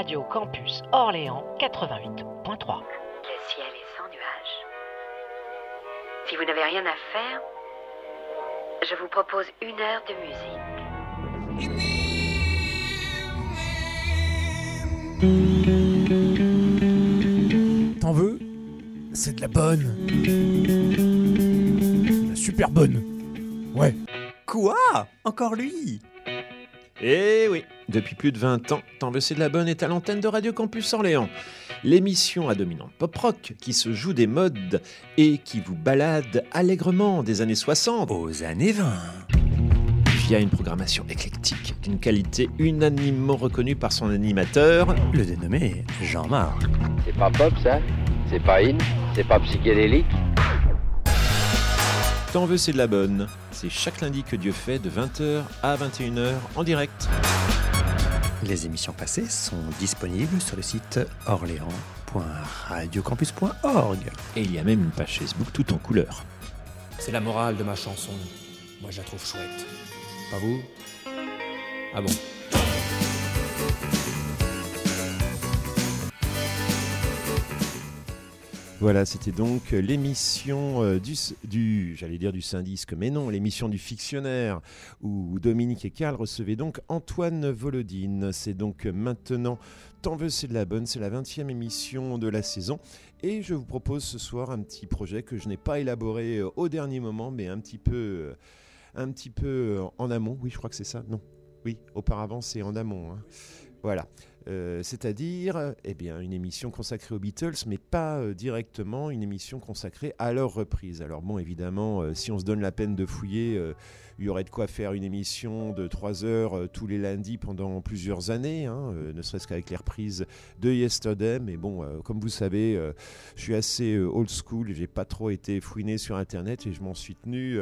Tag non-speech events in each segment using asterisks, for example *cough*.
Radio Campus Orléans 88.3. Le ciel est sans nuages. Si vous n'avez rien à faire, je vous propose une heure de musique. T'en veux? C'est de la bonne. La super bonne. Ouais. Quoi? Encore lui? Plus de 20 ans, T'en veux c'est de la bonne est à l'antenne de Radio Campus Orléans. L'émission à dominante pop-rock qui se joue des modes et qui vous balade allègrement des années 60 aux années 20. Via une programmation éclectique d'une qualité unanimement reconnue par son animateur, le dénommé Jean-Marc. C'est pas pop ça? C'est pas in? C'est pas psychédélique? T'en veux c'est de la bonne. C'est chaque lundi que Dieu fait de 20h à 21h en direct. Les émissions passées sont disponibles sur le site orléans.radiocampus.org. Et il y a même une page Facebook tout en couleur. C'est la morale de ma chanson. Moi, je la trouve chouette. Pas vous? Ah bon? Voilà, c'était donc l'émission euh, du, j'allais dire du Syndisque, mais non, l'émission du fictionnaire où Dominique et Karl recevaient donc Antoine Volodine. C'est donc maintenant Tant veux, c'est de la bonne, c'est la 20e émission de la saison. Et je vous propose ce soir un petit projet que je n'ai pas élaboré euh, au dernier moment, mais un petit peu, euh, un petit peu en amont. Oui, je crois que c'est ça. Non, oui, auparavant c'est en amont. Hein. Voilà. Euh, c'est-à-dire eh bien, une émission consacrée aux Beatles, mais pas euh, directement une émission consacrée à leur reprise. Alors bon, évidemment, euh, si on se donne la peine de fouiller, il y aurait de quoi faire une émission de 3 heures tous les lundis pendant plusieurs années, hein, ne serait-ce qu'avec les reprises de Yesterday. Mais bon, comme vous savez, je suis assez old school, j'ai pas trop été fouiné sur Internet et je m'en suis tenu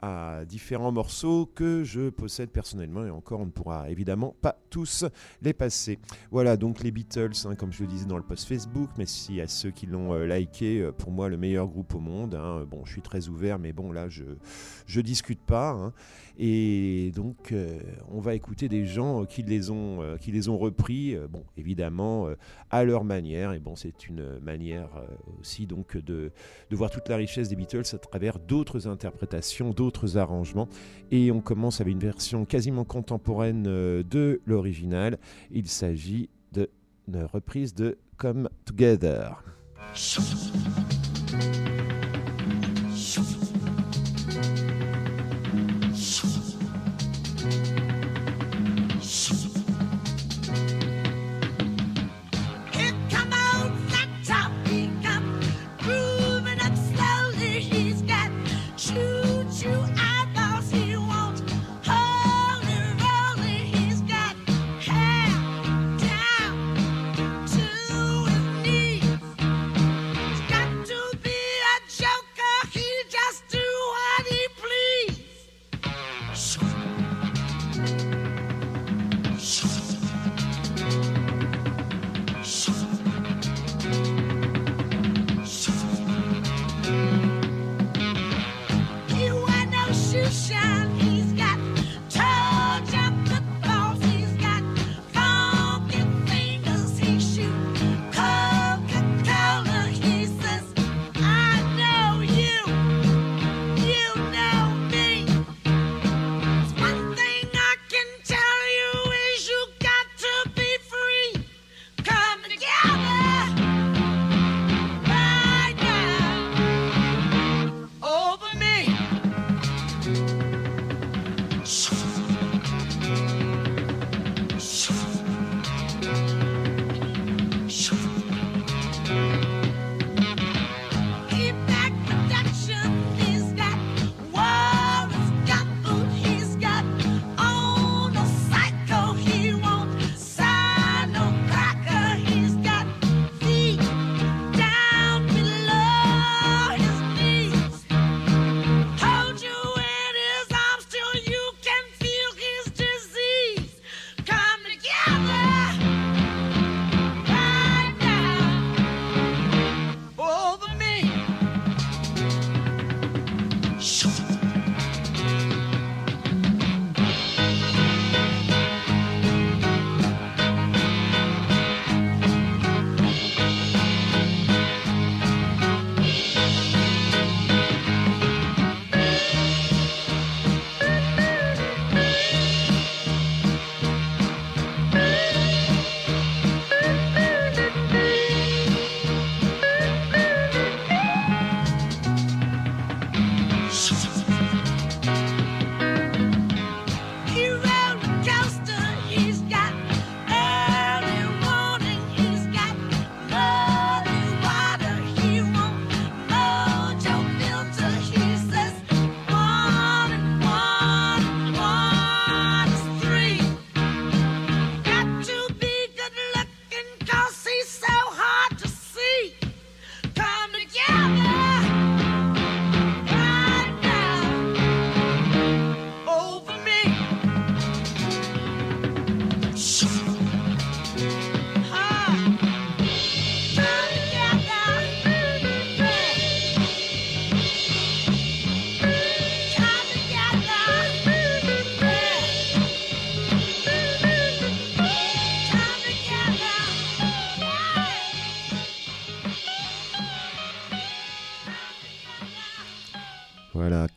à différents morceaux que je possède personnellement et encore on ne pourra évidemment pas tous les passer. Voilà donc les Beatles, hein, comme je le disais dans le post Facebook, si à ceux qui l'ont euh, liké, euh, pour moi le meilleur groupe au monde. Hein. bon, je suis très ouvert, mais bon là je je discute pas. Hein. Et donc euh, on va écouter des gens qui les ont qui les ont repris, bon évidemment à leur manière. Et bon c'est une manière aussi donc de de voir toute la richesse des Beatles à travers d'autres interprétations, d'autres arrangements. Et on commence avec une version quasiment contemporaine euh, de l'original. Il s'agit d'une reprise de Come Together.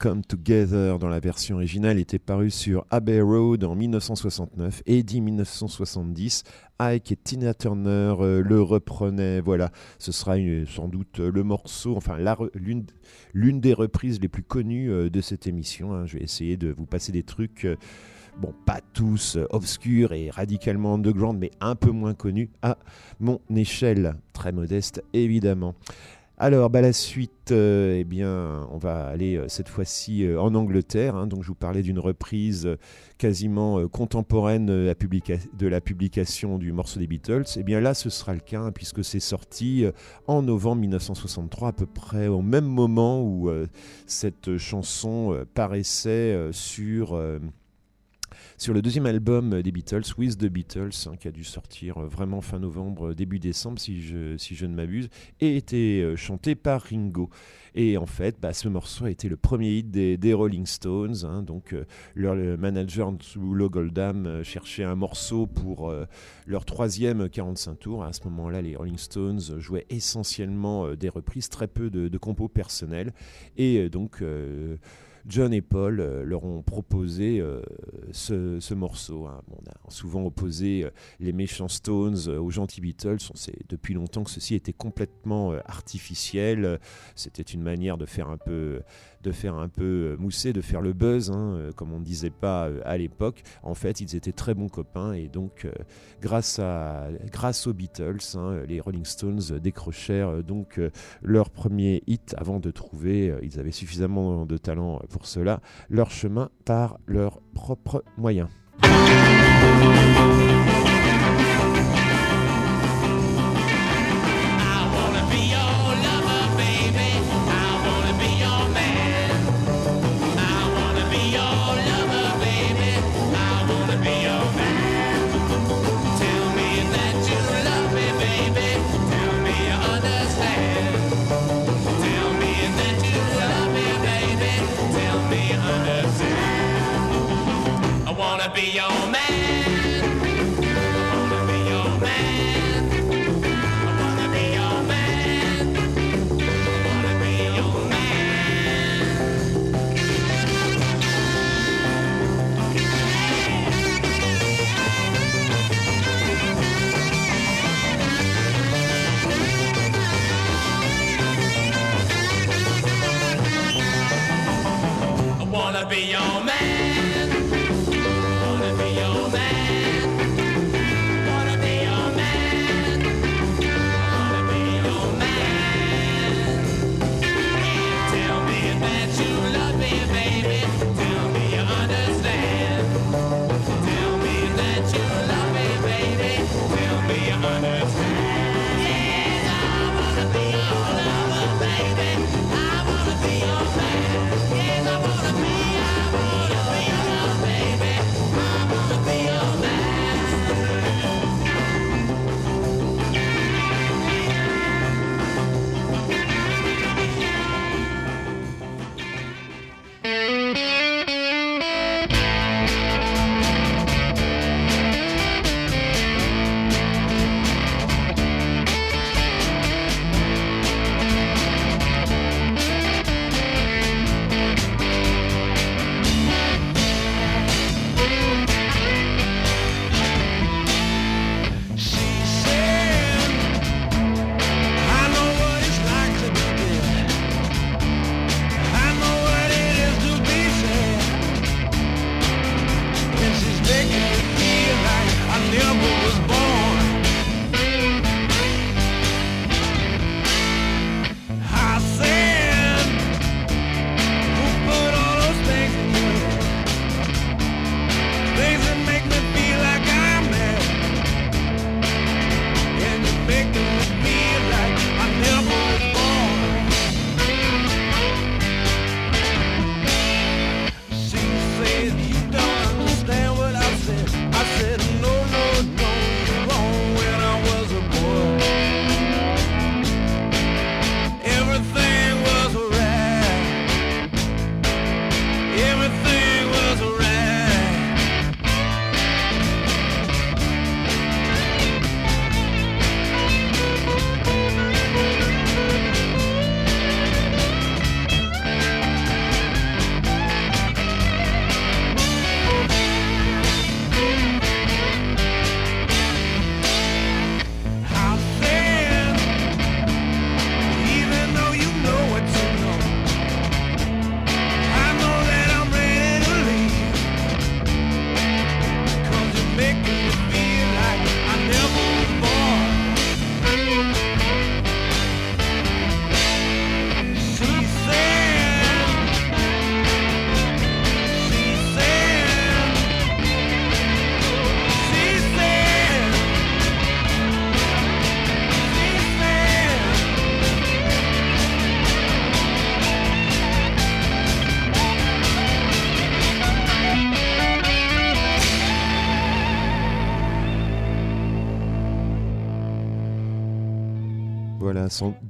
Come Together dans la version originale était paru sur Abbey Road en 1969 et dit 1970. Ike et Tina Turner euh, le reprenaient. Voilà, ce sera sans doute le morceau, enfin l'une des reprises les plus connues euh, de cette émission. Hein. Je vais essayer de vous passer des trucs. Euh, bon, pas tous obscurs et radicalement underground, mais un peu moins connus à mon échelle, très modeste évidemment. Alors, bah, la suite, euh, eh bien, on va aller euh, cette fois-ci euh, en Angleterre. Hein. donc, je vous parlais d'une reprise quasiment contemporaine de la publication du morceau des Beatles. Eh bien, là, ce sera le cas, hein, puisque c'est sorti en novembre 1963, à peu près au même moment où cette chanson paraissait sur sur le deuxième album des Beatles, With the Beatles, hein, qui a dû sortir euh, vraiment fin novembre, euh, début décembre, si je, si je ne m'abuse, et été euh, chanté par Ringo. Et en fait, bah, ce morceau a été le premier hit des, Rolling Stones. Hein. donc, leur manager Lou Goldham cherchait un morceau pour leur troisième 45 tours. À ce moment-là, les Rolling Stones jouaient essentiellement des reprises, très peu de, de compos personnels. Et donc, John et Paul euh, leur ont proposé euh, ce, morceau. Hein. on a souvent opposé euh, les méchants Stones aux gentils Beatles. On sait depuis longtemps que ceci était complètement artificiel. C'était une manière de faire un peu de faire un peu mousser, de faire le buzz, hein, comme on ne disait pas à l'époque. En fait, ils étaient très bons copains et donc, grâce, à, grâce aux Beatles, hein, les Rolling Stones décrochèrent donc leur premier hit avant de trouver, ils avaient suffisamment de talent pour cela leur chemin par leurs propres moyens.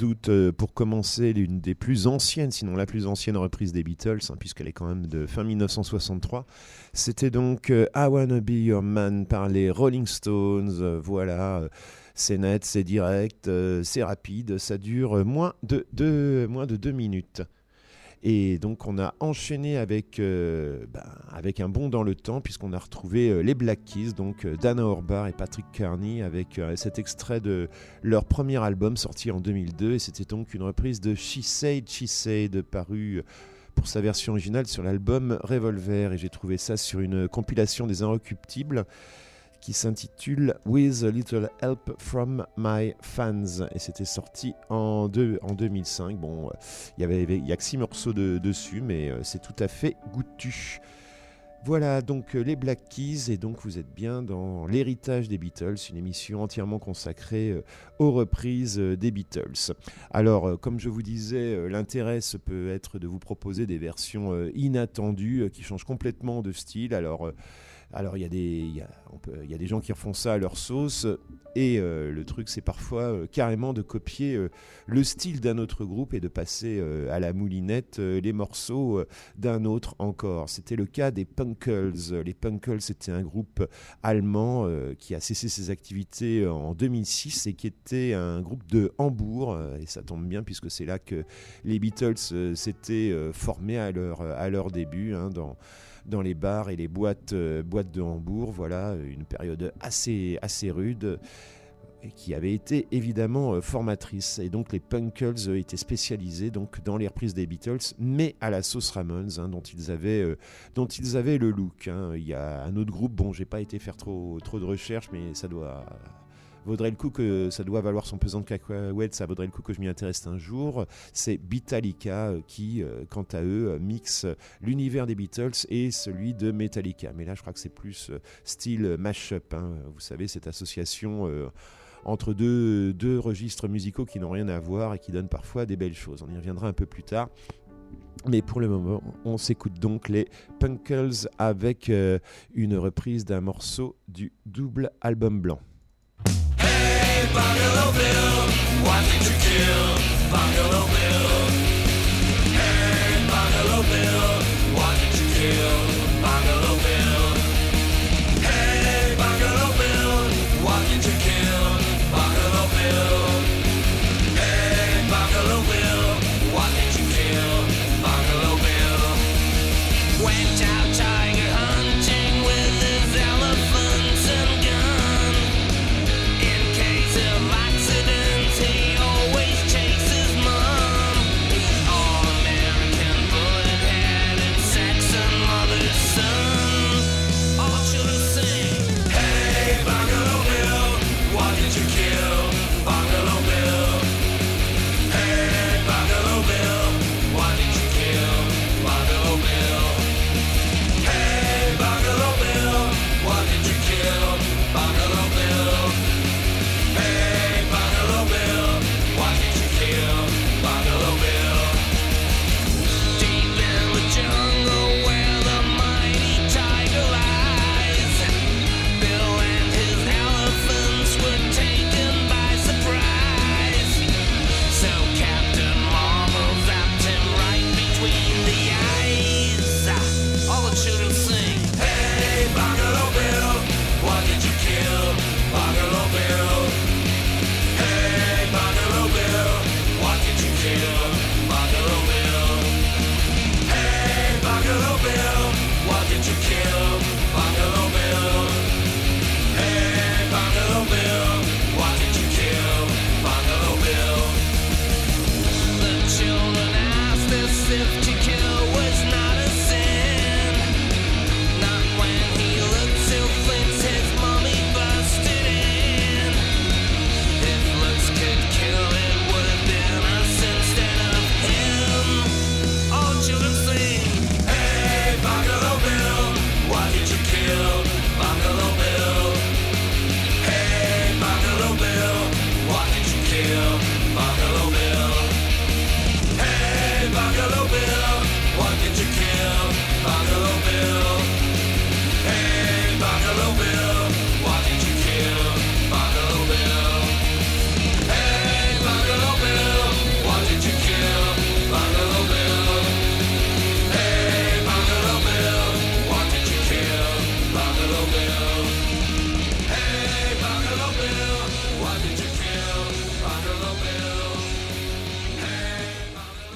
Doute euh, pour commencer l'une des plus anciennes, sinon la plus ancienne reprise des Beatles, hein, puisqu'elle est quand même de fin 1963. C'était donc euh, I Wanna Be Your Man par les Rolling Stones. Euh, voilà, c'est net, c'est direct, c'est rapide, ça dure moins moins de deux minutes. Et donc on a enchaîné avec, euh, ben, avec un bond dans le temps puisqu'on a retrouvé euh, les Black Keys, donc euh, Dana Orbar et Patrick Carney avec cet extrait de leur premier album sorti en 2002 et c'était donc une reprise de She Said, She Said paru pour sa version originale sur l'album Revolver. Et j'ai trouvé ça sur une compilation des Inrecuptibles qui s'intitule With a Little Help from My Fans. Et c'était sorti en, deux, en 2005. Bon, il y avait il y a que six morceaux de, dessus, mais euh, c'est tout à fait goûtu. Voilà donc euh, les Black Keys et donc vous êtes bien dans l'héritage des Beatles, une émission entièrement consacrée euh, aux reprises des Beatles. Alors comme je vous disais, l'intérêt peut être de vous proposer des versions inattendues qui changent complètement de style. Alors alors il y, a des, y, des gens qui refont ça à leur sauce, et euh, le truc c'est parfois euh, carrément de copier euh, le style d'un autre groupe et de passer à la moulinette les morceaux d'un autre encore. C'était le cas des Punkles. Les Punkles c'était un groupe allemand qui a cessé ses activités en 2006 et qui était un groupe de Hambourg, et ça tombe bien puisque c'est là que les Beatles s'étaient formés à leur, à leur début, hein, dans dans les bars et les boîtes, euh, boîtes de Hambourg. Voilà, une période assez, assez rude qui avait été évidemment euh, formatrice. Et donc les Punkles euh, étaient spécialisés donc dans les reprises des Beatles, mais à la sauce Ramones, hein, dont ils avaient dont ils avaient le look. Hein. Il y a un autre groupe, bon, j'ai pas été faire trop trop de recherches, mais ça doit vaudrait le coup que ça doit valoir son pesant de cacahuètes, ça vaudrait le coup que je m'y intéresse un jour. C'est Beatallica euh, qui, euh, quant à eux, mixe l'univers des Beatles et celui de Metallica. Mais là, je crois que c'est plus euh, style mashup. Hein. Vous savez, cette association entre deux, deux registres musicaux qui n'ont rien à voir et qui donnent parfois des belles choses. On y reviendra un peu plus tard. Mais pour le moment, on s'écoute donc les Punkles avec une reprise d'un morceau du double album blanc. Bungalow Bill, why did you kill Bungalow Bill? Hey, Bungalow Bill, why did you kill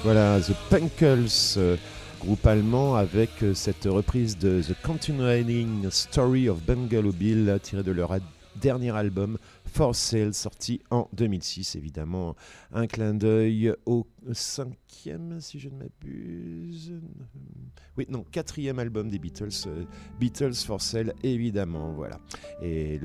Voilà, The Punkles, euh, groupe allemand avec euh, cette reprise de The Continuing Story of Bungalow Bill, tirée de leur dernier album For Sale, sorti en 2006. Évidemment, un clin d'œil au cinquième, si je ne m'abuse. Oui, non, quatrième album des Beatles, euh, Beatles for Sale, évidemment, voilà. Et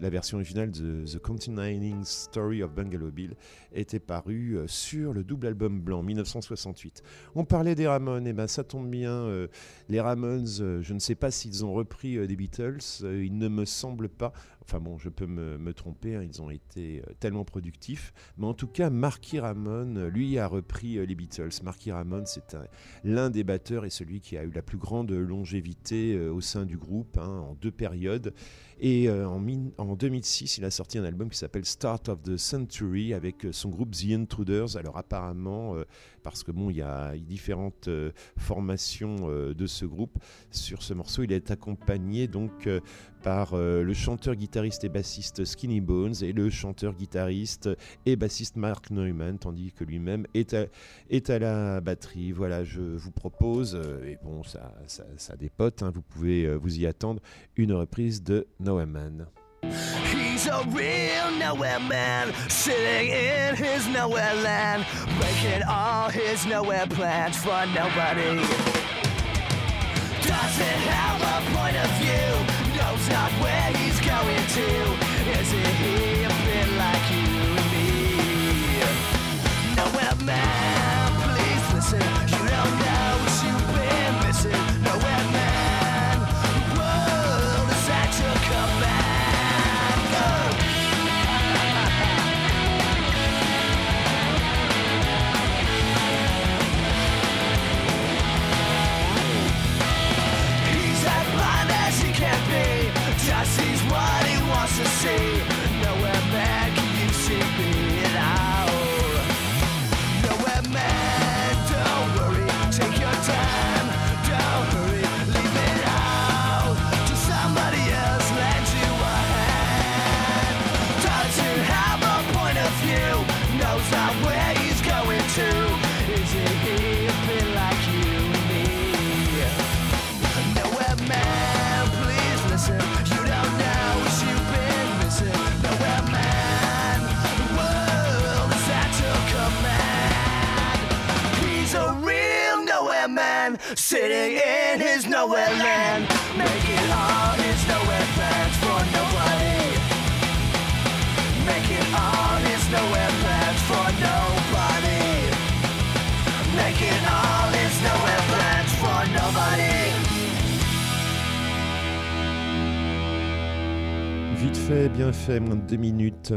la version originale de The Continuing Story of Bungalow Bill était parue euh, sur le double album blanc 1968. On parlait des Ramones, et ben ça tombe bien. Euh, les Ramones, je ne sais pas s'ils ont repris des Beatles, il ne me semble pas. Enfin bon, je peux me, tromper, hein, ils ont été tellement productifs. Mais en tout cas, Marky Ramone, lui, a repris les Beatles. Marky Ramone, c'est l'un des batteurs et celui qui a eu la plus grande longévité euh, au sein du groupe hein, en deux périodes. Et euh, en, en, 2006, il a sorti un album qui s'appelle Start of the Century avec euh, son groupe The Intruders. Alors apparemment, parce que bon, il y a différentes formations de ce groupe. Sur ce morceau, il est accompagné donc par le chanteur, guitariste et bassiste Skinny Bones et le chanteur, guitariste et bassiste Mark Neumann, tandis que lui-même est à, la batterie. Voilà, je vous propose, et bon, ça, dépote, hein, vous pouvez vous y attendre, une reprise de Nowhere Man. He's a real nowhere man, sitting in his nowhere land, making all his nowhere plans for nobody. Doesn't have a point of view, knows not where he's going to. Is it he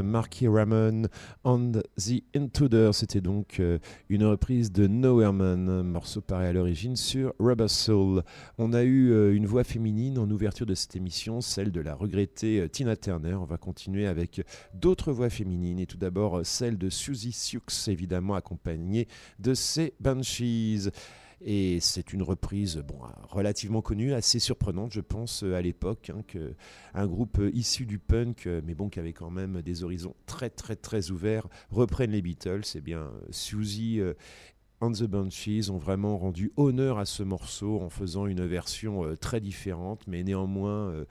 Marky Ramon and the Intruder. C'était donc euh, une reprise de Nowhere Man, morceau pareil à l'origine sur Rubber Soul. On a eu euh, une voix féminine en ouverture de cette émission, celle de la regrettée euh, Tina Turner. On va continuer avec d'autres voix féminines et tout d'abord celle de Susie Sioux, évidemment accompagnée de ses Banshees. Et c'est une reprise bon, relativement connue, assez surprenante, je pense, euh, à l'époque, hein, que un groupe euh, issu du punk, euh, mais bon, qui avait quand même des horizons très, très, très ouverts, reprennent les Beatles. Eh bien, Susie and the Banshees ont vraiment rendu honneur à ce morceau en faisant une version très différente, mais néanmoins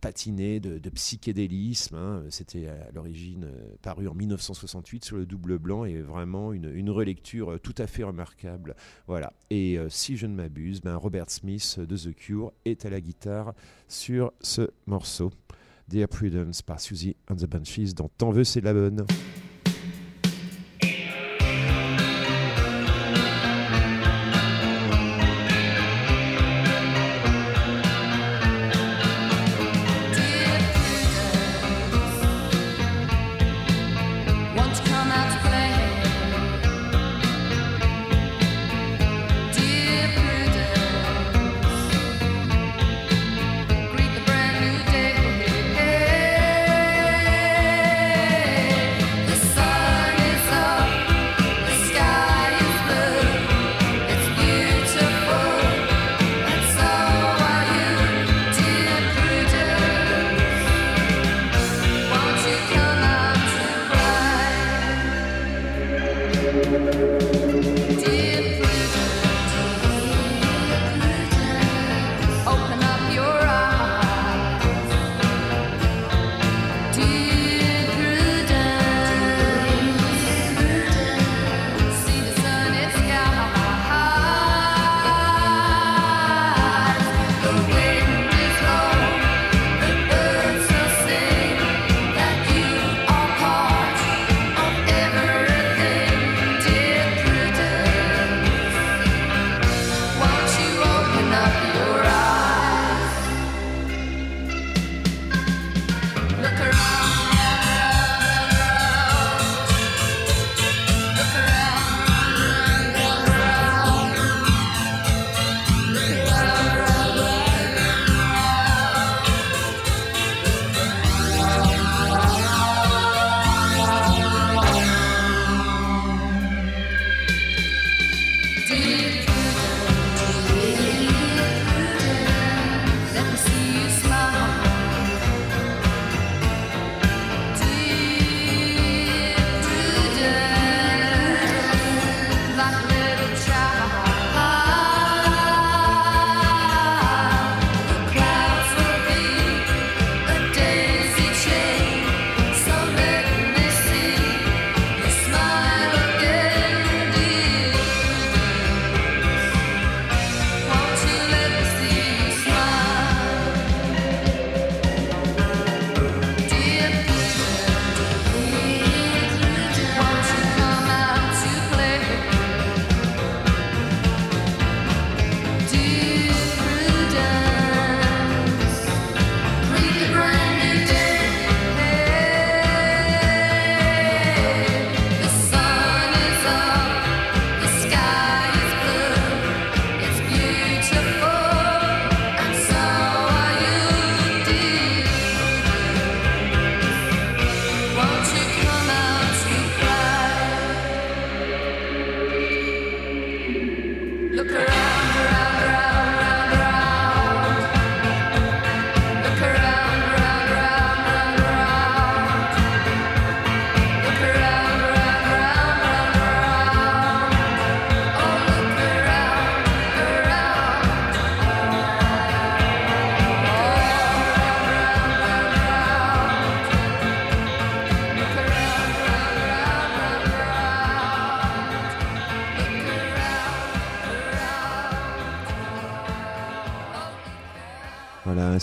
patinée de, psychédélisme. hein. C'était à l'origine euh, paru en 1968 sur le double blanc et vraiment une, relecture euh, tout à fait remarquable. Voilà. Et euh, si je ne m'abuse, ben, Robert Smith de The Cure est à la guitare sur ce morceau. Dear Prudence par Susie and the Banshees dans T'en veux, c'est la bonne.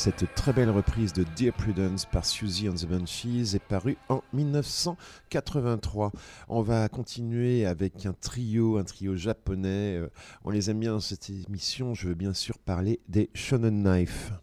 Cette très belle reprise de Dear Prudence par Susie and the Banshees est parue en 1983. On va continuer avec un trio, un trio japonais. Euh, On les aime bien dans cette émission. Je veux bien sûr parler des Shonen Knife.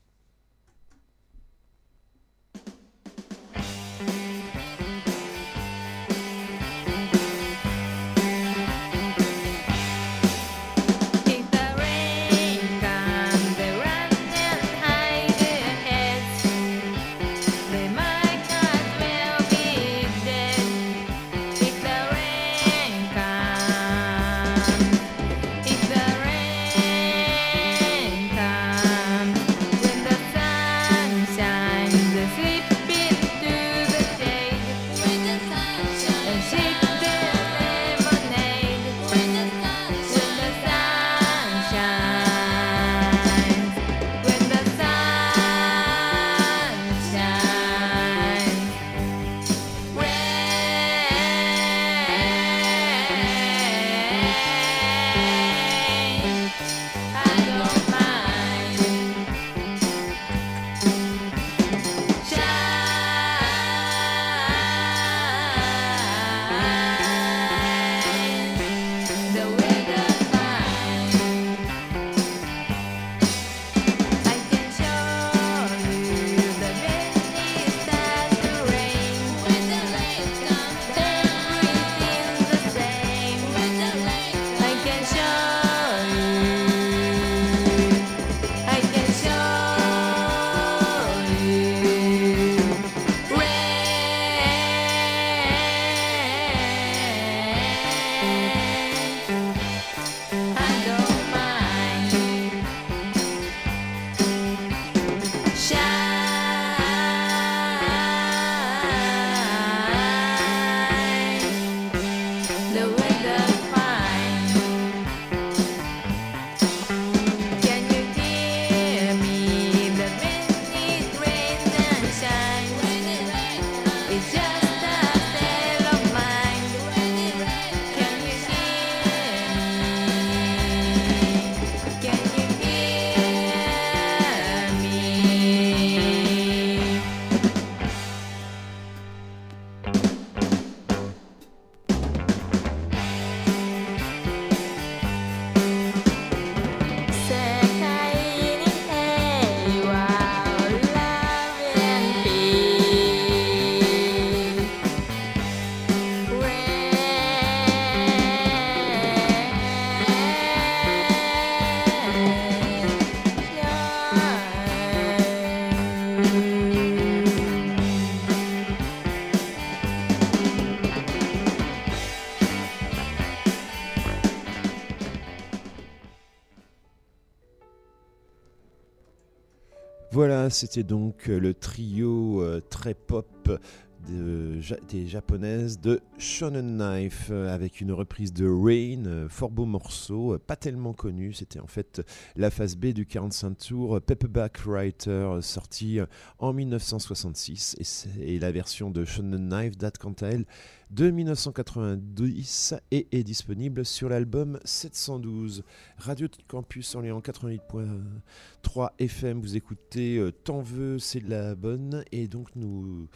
Voilà, c'était donc euh, le trio euh, très pop des japonaises de Shonen Knife euh, avec une reprise de Rain, euh, fort beau morceau, euh, pas tellement connu. C'était en fait la phase B du 45 tours Paperback Writer sorti en 1966 et, et la version de Shonen Knife date quant à elle de 1990 et est disponible sur l'album 712. Radio Campus Orléans 88.3 FM, vous écoutez Tant veut, c'est de la bonne et donc nous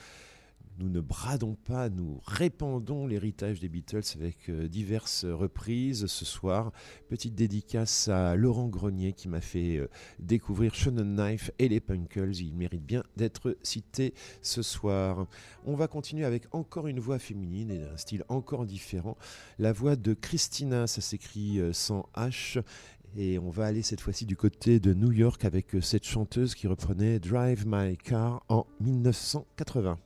nous ne bradons pas, nous répandons l'héritage des Beatles avec euh, diverses reprises ce soir. Petite dédicace à Laurent Grenier qui m'a fait euh, découvrir Shonen Knife et les Punkles. Il mérite bien d'être cité ce soir. On va continuer avec encore une voix féminine et un style encore différent. La voix de Christina, ça s'écrit euh, sans H. Et on va aller cette fois-ci du côté de New York avec cette chanteuse qui reprenait Drive My Car en 1980.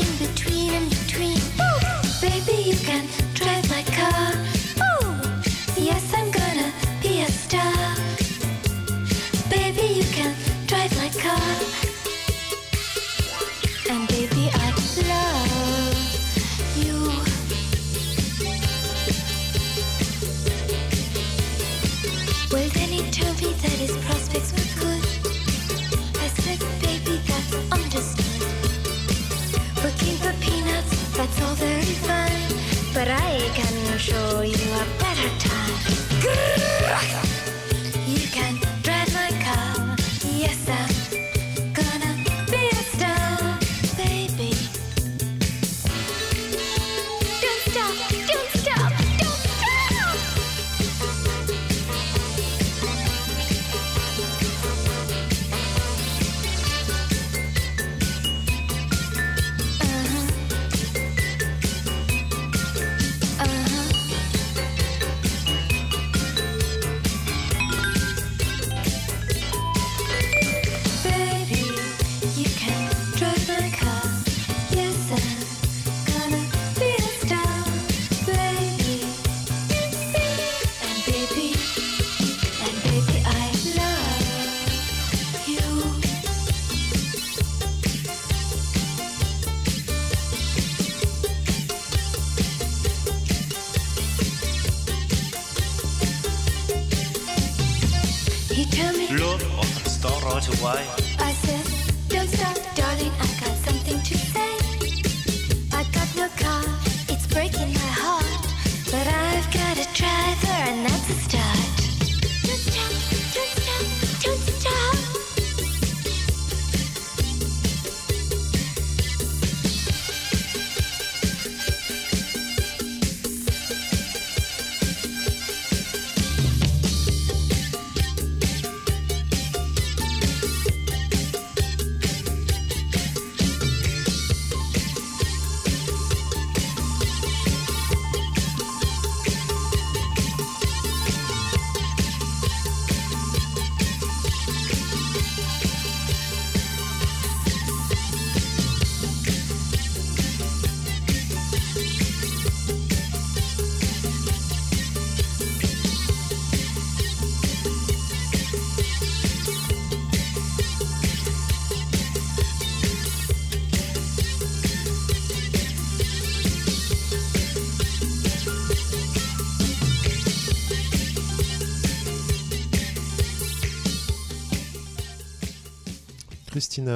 In between, in between. Baby, you can drive my car.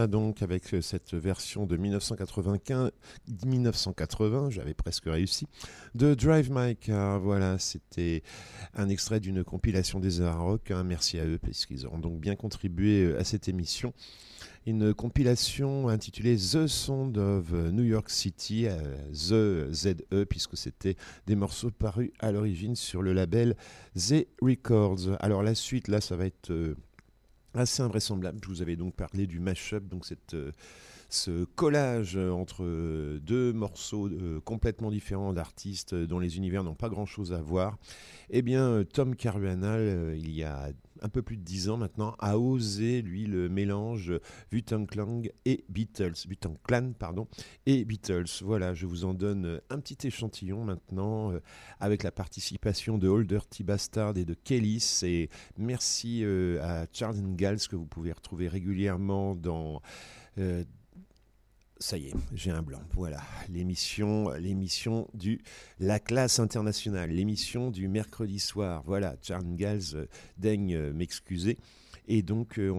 Donc, avec euh, cette version de 1995, 1980, j'avais presque réussi, de Drive My Car. Voilà, c'était un extrait d'une compilation des Arts Rock. hein. merci à eux, parce qu'ils auront donc bien contribué euh, à cette émission. Une compilation intitulée The Sound of New York City, euh, The ZE, puisque c'était des morceaux parus à l'origine sur le label The Records. Alors la suite, là, ça va être assez invraisemblable. Je vous avais donc parlé du mashup, donc euh, ce collage euh, entre euh, deux morceaux complètement différents d'artistes dont les univers n'ont pas grand-chose à voir. Eh bien, Tom Caruana, il y a un peu plus de dix ans maintenant, a osé, lui, le mélange Wu-Tang Clan et Beatles. Pardon, et Beatles. Voilà, je vous en donne un petit échantillon maintenant, euh, avec la participation de Old Dirty Bastard et de Kellys. Et merci euh, à Charles Ingalls, que vous pouvez retrouver régulièrement dans... euh, ça y est, j'ai un blanc. Voilà, l'émission, l'émission du La classe internationale, l'émission du mercredi soir. Voilà, Charles Ingalls euh, daigne euh, m'excuser. Et donc, euh,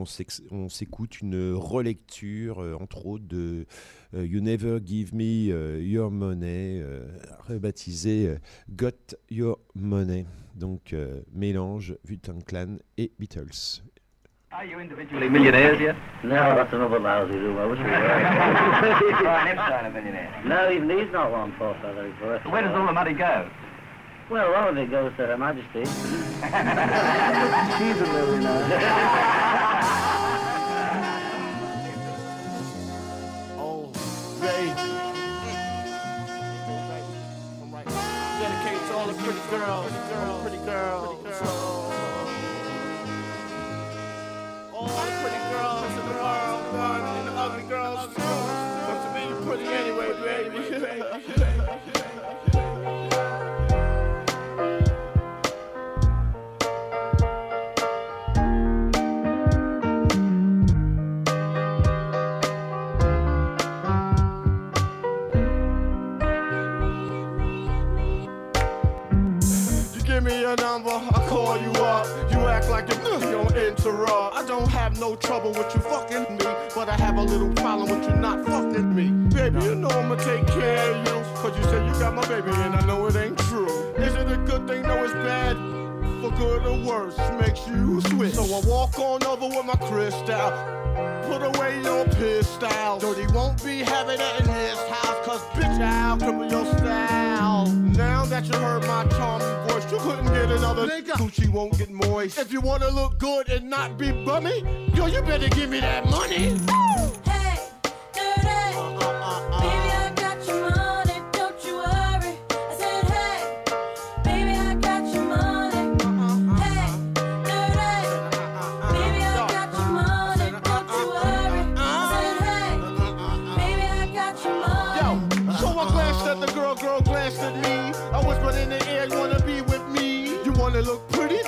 on s'écoute une relecture, entre autres, de You Never Give Me Your Money, rebaptisé Got Your Money. Donc, mélange Wu-Tang Clan et Beatles. Are you individually millionaires yet? No, that's another lousy room. I wish we were. Brian Epstein a millionaire. no, even he's not one poor fellow for us. Where does all the money go? Well, a lot of it goes to Her Majesty. *laughs* She's a millionaire. Oh, baby. Dedicated to all the pretty girls, pretty girls, pretty girls. All no trouble with you fucking me, but I have a little problem with you not fucking me. Baby, you know I'ma take care of you. Cause you said you got my baby, and I know it ain't true. Is it a good thing? No, it's bad. For good or worse, makes you switch. So I walk on over with my crystal. Put away your pistol. Dirty won't be having it in his house, cause bitch, I'll cripple your style. Now that you heard my charming voice, you couldn't get another nigga. Gucci won't get moist. If you wanna look good and not be bummy, yo, you better give me that money. Hey,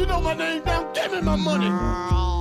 You know my name now. Give me my money.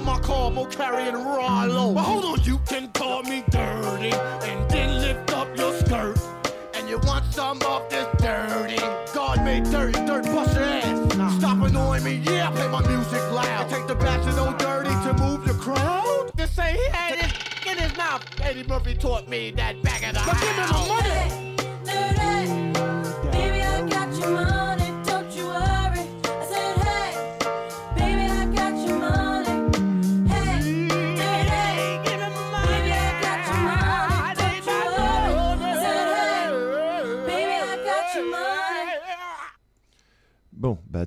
On my car, mo carrying Rollo. But hold on, you can call me dirty and then lift up your skirt. And you want some of this dirty? God made dirty, dirt bust your ass. Stop annoying me, yeah, play my music loud. Take the back to no dirty to move the crowd. Just say he had it in his mouth. Eddie Murphy taught me that back of the house. Give me my money.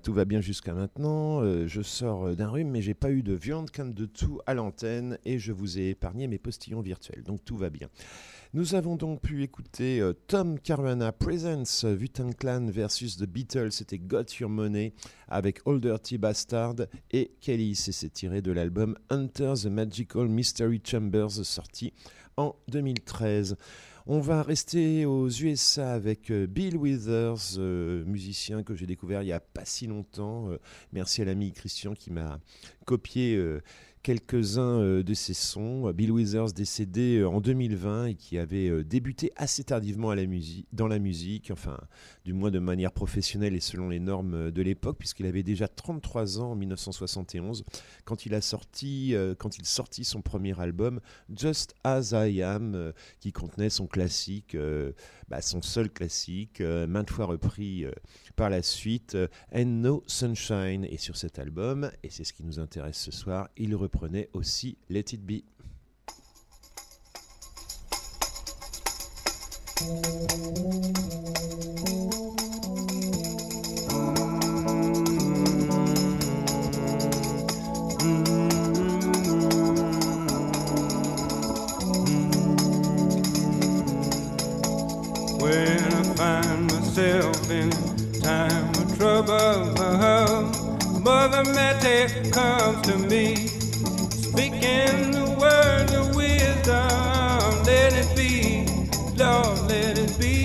Tout va bien jusqu'à maintenant. Euh, je sors euh, d'un rhume, mais j'ai pas eu de viande comme de tout à l'antenne et je vous ai épargné mes postillons virtuels. Donc tout va bien. Nous avons donc pu écouter euh, Tom Caruana Presents Wu-Tang Clan versus The Beatles. C'était Got Your Money avec Old Dirty Bastard et Kelly. C'est tiré de l'album Hunter the Magical Mystery Chambers sorti en 2013. On va rester aux USA avec euh, Bill Withers, euh, musicien que j'ai découvert il n'y a pas si longtemps. Euh, merci à l'ami Christian qui m'a copié quelques-uns euh, de ses sons. Bill Withers décédé euh, en 2020 et qui avait euh, débuté assez tardivement à la musique, dans la musique, enfin du moins de manière professionnelle et selon les normes de l'époque, puisqu'il avait déjà 33 ans en 1971 quand il a sorti, quand il sortit son premier album Just As I Am, qui contenait son classique, bah, son seul classique, euh, maintes fois repris euh, par la suite, euh, And No Sunshine. Et sur cet album, et c'est ce qui nous intéresse ce soir, il reprenait aussi Let It Be. Trouble, Mother Mary comes to me, speaking the words of wisdom. Let it be, Lord, let it be.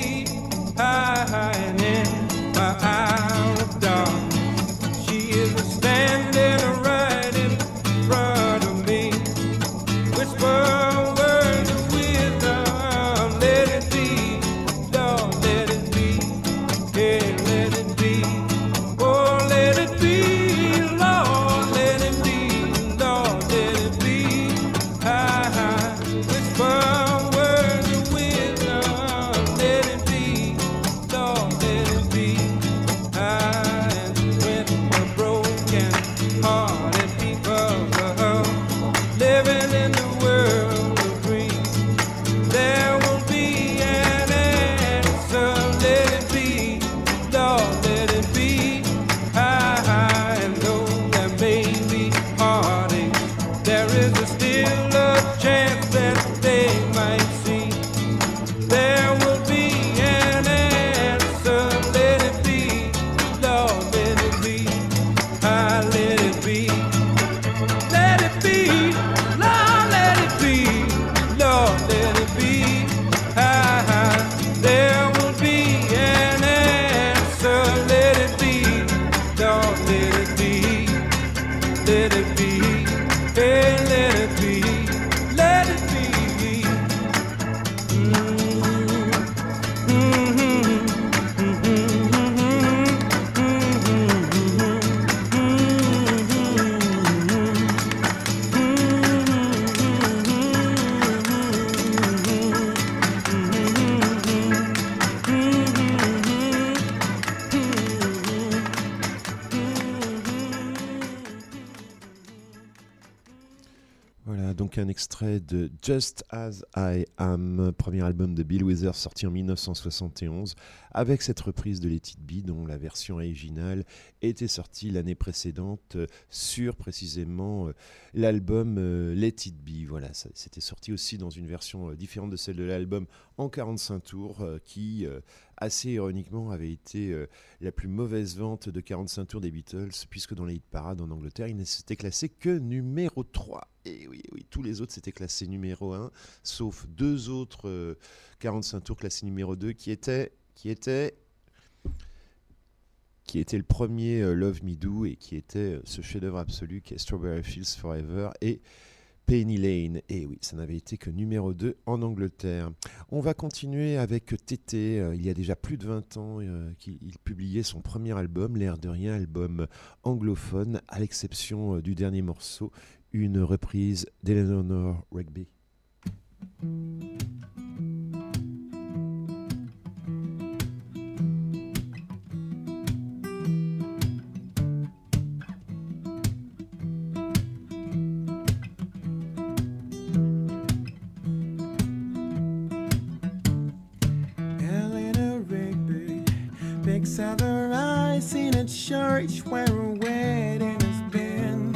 Donc un extrait de Just As I Am, premier album de Bill Withers sorti en 1971, avec cette reprise de Let It Be dont la version originale était sortie l'année précédente euh, sur précisément euh, l'album euh, Let It Be. Voilà, c'était sorti aussi dans une version différente de celle de l'album en 45 tours euh, qui, euh, assez ironiquement, avait été euh, la plus mauvaise vente de 45 tours des Beatles, puisque dans les hit parades en Angleterre, il ne s'était classé que numéro 3. Et oui, tous les autres s'étaient classés numéro 1, sauf deux autres euh, 45 tours classés numéro 2, qui étaient, qui étaient, qui était le premier Love Me Do, et qui était ce chef-d'œuvre absolu qui est Strawberry Fields Forever, Penny Lane. Et oui, ça n'avait été que numéro 2 en Angleterre. On va continuer avec Tété. Euh, Il y a déjà plus de 20 ans euh, qu'il il publiait son premier album, L'air de rien, album anglophone, à l'exception euh, du dernier morceau, une reprise d'Eleanor Rigby. Church where a wedding has been.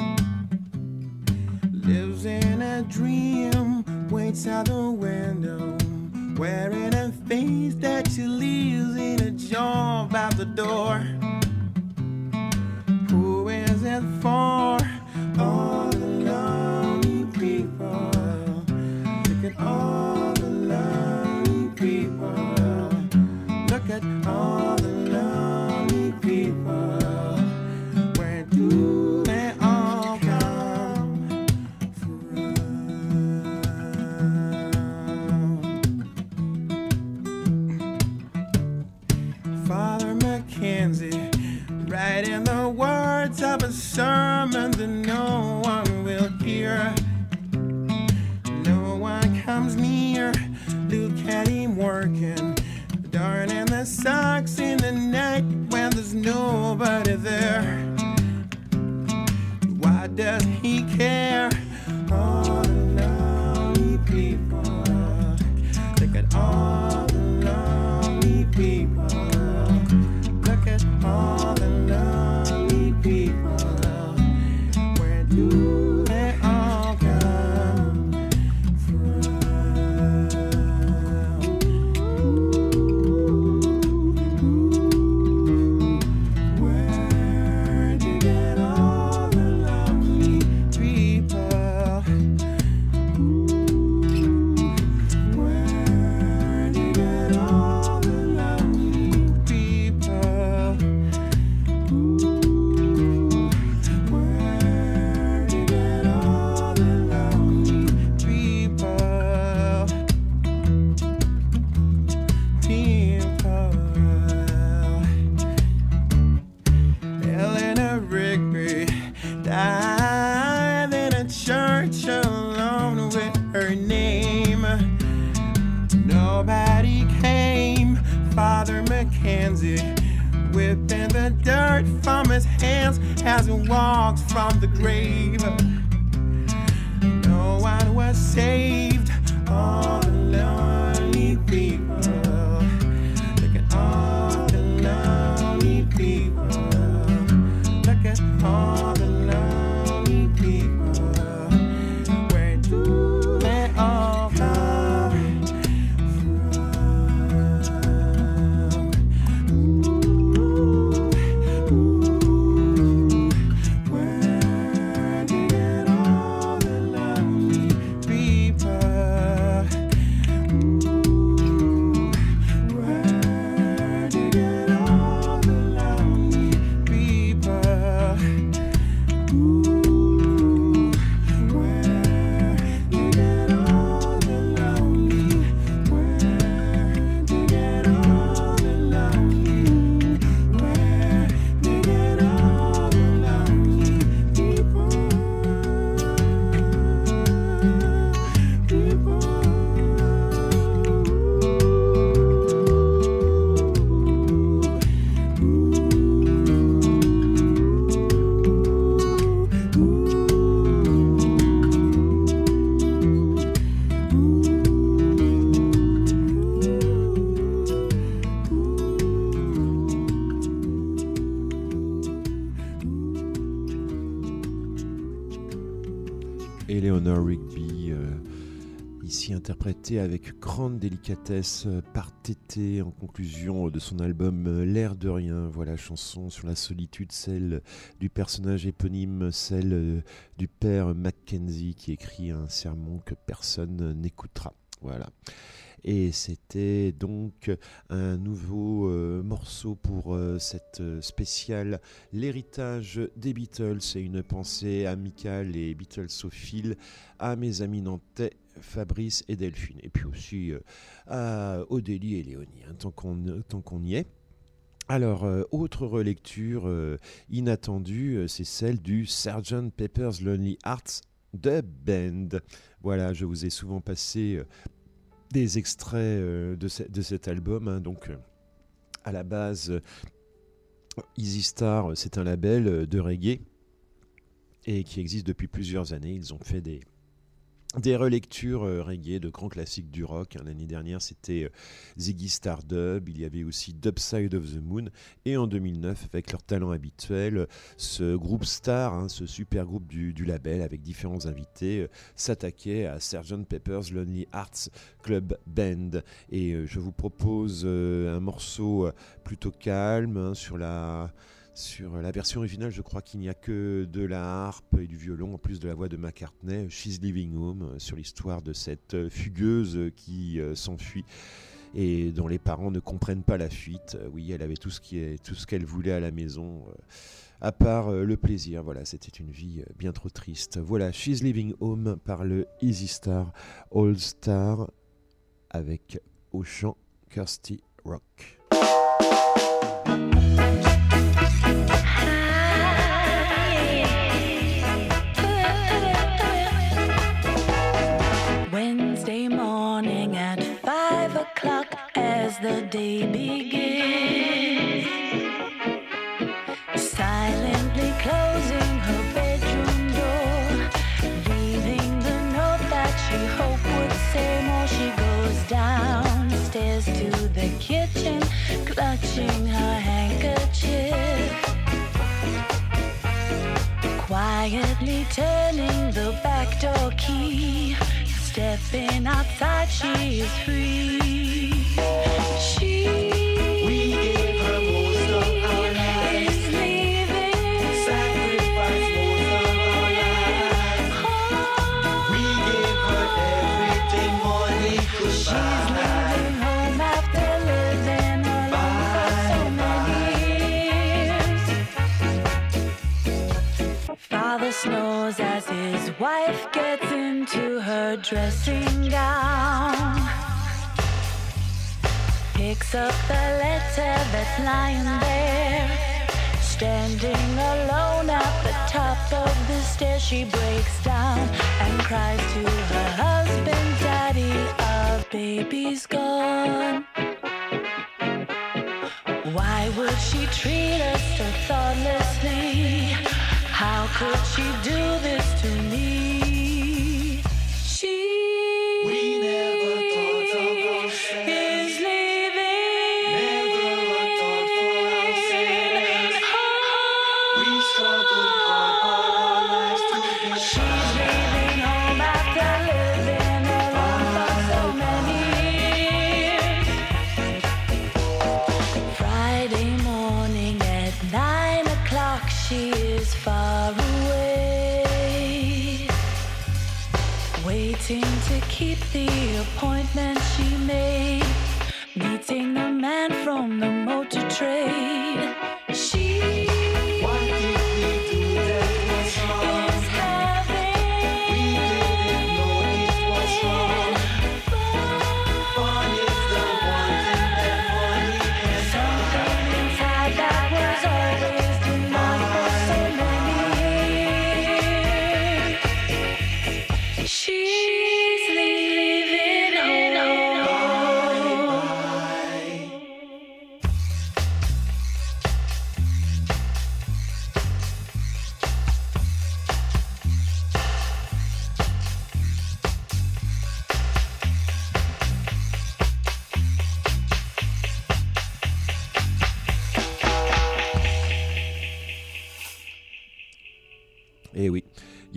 Lives in a dream, waits out the window, wearing a face that she leaves in a job out the door. Grave. No one was saved. Avec grande délicatesse euh, par Tété en conclusion de son album euh, L'air de rien. Voilà, chanson sur la solitude, celle du personnage éponyme, celle euh, du père Mackenzie qui écrit un sermon que personne n'écoutera. Voilà. Et c'était donc un nouveau euh, morceau pour euh, cette euh, spéciale L'héritage des Beatles et une pensée amicale et Beatlesophiles à mes amis nantais Fabrice et Delphine. Et puis aussi euh, à Odélie et Léonie, hein, tant qu'on y est. Alors, euh, autre relecture euh, inattendue, euh, c'est celle du Sgt. Pepper's Lonely Hearts The Band. Voilà, je vous ai souvent passé euh, des extraits euh, de, de cet album. hein. donc, euh, à la base, euh, Easy Star, euh, c'est un label euh, de reggae et qui existe depuis plusieurs années. Ils ont fait des, des relectures euh, reggae de grands classiques du rock. hein. L'année dernière, c'était euh, Ziggy Stardub. Il y avait aussi Dubside of the Moon. Et en 2009, avec leur talent habituel, ce groupe star, hein, ce super groupe du, label avec différents invités, euh, s'attaquait à Sgt. Pepper's Lonely Hearts Club Band. Et je vous propose un morceau plutôt calme hein, sur la sur la version originale, je crois qu'il n'y a que de la harpe et du violon, en plus de la voix de McCartney, She's Living Home, euh, sur l'histoire de cette euh, fugueuse euh, qui euh, s'enfuit et dont les parents ne comprennent pas la fuite. Euh, oui, elle avait tout ce qu'elle voulait à la maison, euh, à part euh, le plaisir. Voilà, c'était une vie euh, bien trop triste. Voilà, She's Living Home par le Easy Star All Star avec au chant Kirsty Rock. The day begins. Silently closing her bedroom door, leaving the note that she hoped would say more. She goes downstairs to the kitchen, clutching her handkerchief. Quietly turning the back door key, stepping outside, she is free. Dressing gown. Picks up the letter that's lying there. Standing alone at the top of the stairs, she breaks down and cries to her husband, Daddy, our baby's gone. Why would she treat us so thoughtlessly? How could she do this from the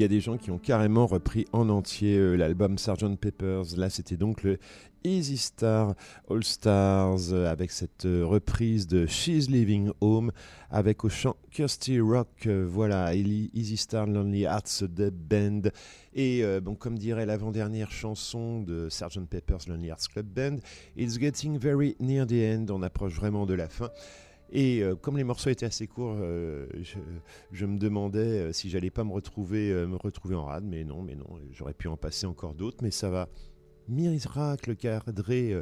y a des gens qui ont carrément repris en entier euh, l'album Sgt Peppers. Là, c'était donc le Easy Star All Stars euh, avec cette euh, reprise de She's Living Home avec au chant Kirsty Rock. voilà, Easy Star Lonely Hearts The Band. Et bon, comme dirait l'avant-dernière chanson de Sgt Pepper's Lonely Hearts Club Band, It's getting very near the end. On approche vraiment de la fin. Et euh, comme les morceaux étaient assez courts, euh, je, me demandais euh, si j'allais pas me retrouver, me retrouver en rade, mais non, mais non, j'aurais pu en passer encore d'autres, mais ça va miracle cadré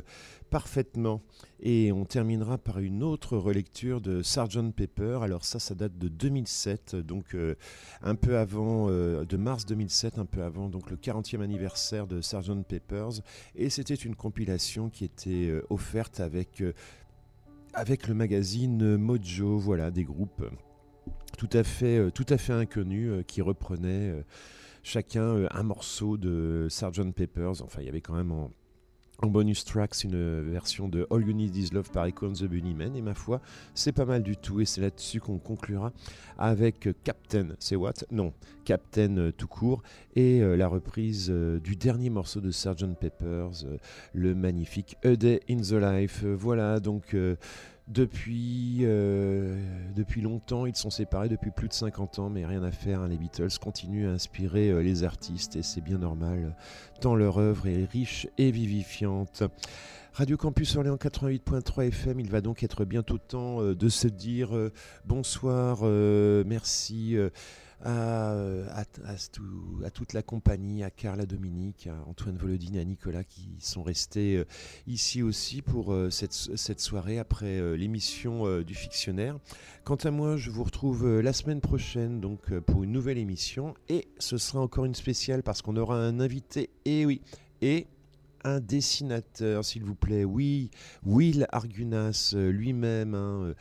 parfaitement. Et on terminera par une autre relecture de Sgt Pepper. Alors ça, ça date de 2007, donc un peu avant, de mars 2007, un peu avant donc le 40e anniversaire de Sgt Peppers. Et c'était une compilation qui était offerte avec, avec le magazine Mojo, voilà, des groupes tout à fait, euh, tout à fait inconnus euh, qui reprenaient euh, chacun un morceau de Sgt Peppers. Enfin, il y avait quand même en, en bonus tracks une version de All You Need Is Love par Icon the Bunnymen. Et ma foi, c'est pas mal du tout. Et c'est là-dessus qu'on conclura avec Captain. C'est what? Non, Captain euh, tout court. Et euh, la reprise euh, du dernier morceau de Sgt Peppers, le magnifique A Day in the Life. Voilà, donc. Depuis, euh, depuis longtemps, ils sont séparés depuis plus de 50 ans, mais rien à faire. hein, les Beatles continuent à inspirer euh, les artistes et c'est bien normal, tant leur œuvre est riche et vivifiante. Radio Campus Orléans 88.3 FM, il va donc être bientôt temps euh, de se dire bonsoir, merci à, euh, à, à tout- à toute la compagnie, à Carl, à Dominique, à Antoine Volodine à Nicolas qui sont restés euh, ici aussi pour euh, cette, soirée après l'émission du fictionnaire. Quant à moi, je vous retrouve la semaine prochaine donc pour une nouvelle émission et ce sera encore une spéciale parce qu'on aura un invité et oui et un dessinateur, s'il vous plaît. Oui, Will Argunas euh, lui-même, hein, euh,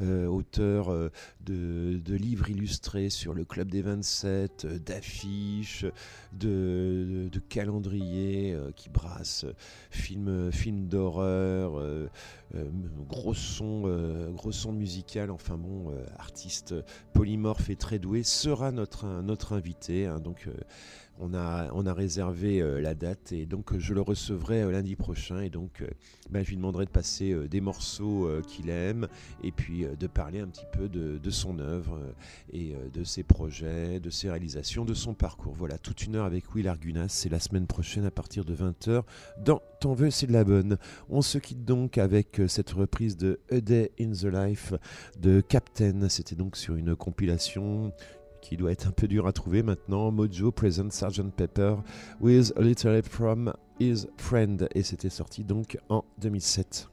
euh, auteur de, livres illustrés sur le Club des 27, euh, d'affiches, de, calendriers qui brassent films film d'horreur, gros son, gros son musical, enfin bon, artiste polymorphe et très doué, sera notre, invité. hein, donc on a, réservé euh, la date et donc euh, je le recevrai euh, lundi prochain et donc ben, je lui demanderai de passer des morceaux qu'il aime et puis de parler un petit peu de, son œuvre et de ses projets, de ses réalisations, de son parcours. Voilà, toute une heure avec Will Argunas, c'est la semaine prochaine à partir de 20h dans T'en veux, c'est de la bonne. On se quitte donc avec cette reprise de A Day in the Life de Captain. C'était donc sur une compilation qui doit être un peu dur à trouver maintenant. Mojo Present Sgt Pepper with a little help from his friend. Et c'était sorti donc en 2007.